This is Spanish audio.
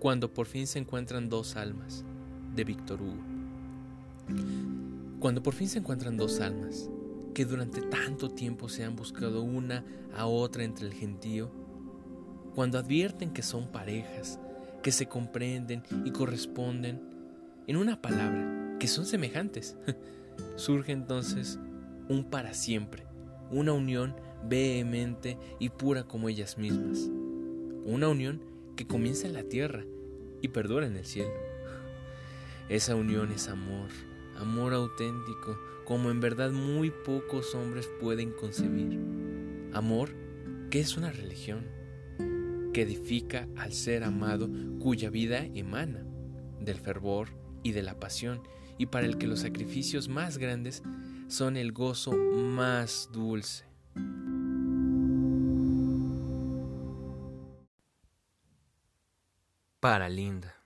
Cuando por fin se encuentran dos almas, de Víctor Hugo. Cuando por fin se encuentran dos almas, que durante tanto tiempo se han buscado una a otra entre el gentío, cuando advierten que son parejas, que se comprenden y corresponden, en una palabra, que son semejantes, surge entonces un para siempre, una unión vehemente y pura como ellas mismas, una unión que comienza en la tierra y perdura en el cielo. Esa unión es amor, amor auténtico, como en verdad muy pocos hombres pueden concebir. Amor que es una religión, que edifica al ser amado cuya vida emana del fervor y de la pasión, y para el que los sacrificios más grandes son el gozo más dulce. Para Linda.